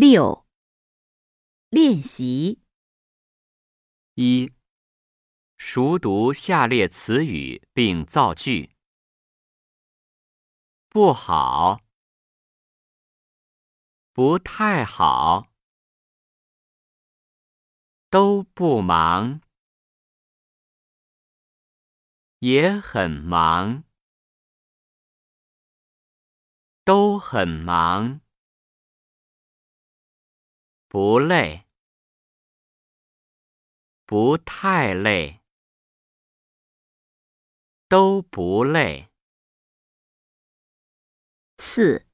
六、练习一、熟读下列词语并造句。不好，不太好，都不忙，也很忙，都很忙，不累，不太累，都不累。四、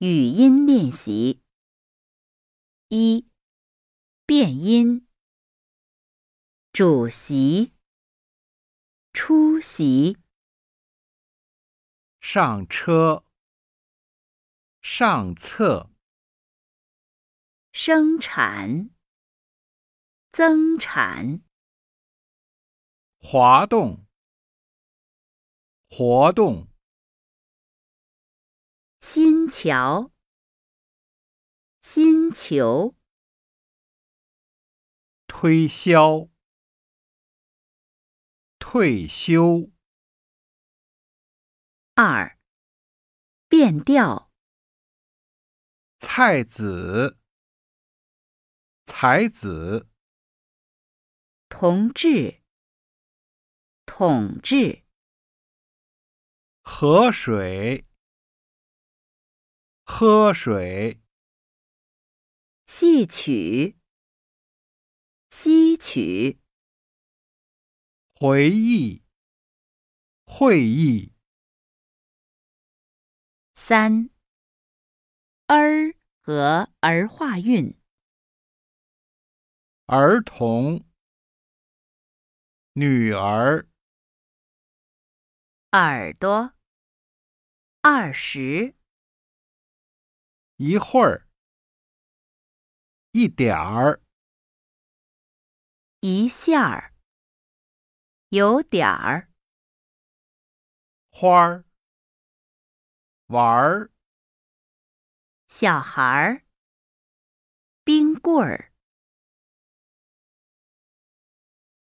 语音练习。一、变音：主席、出席、上车、上册、生产、增产、滑动、活动、新桥、新球、推销、退休、二、变调：菜籽、才子、同志、统治、河水、喝水、戏曲、吸取、回忆、会议、三、儿和儿化韵：儿童、女儿、耳朵、二十、一会儿、一点儿、一下儿、有点儿、花儿、玩儿。小孩儿、冰棍儿。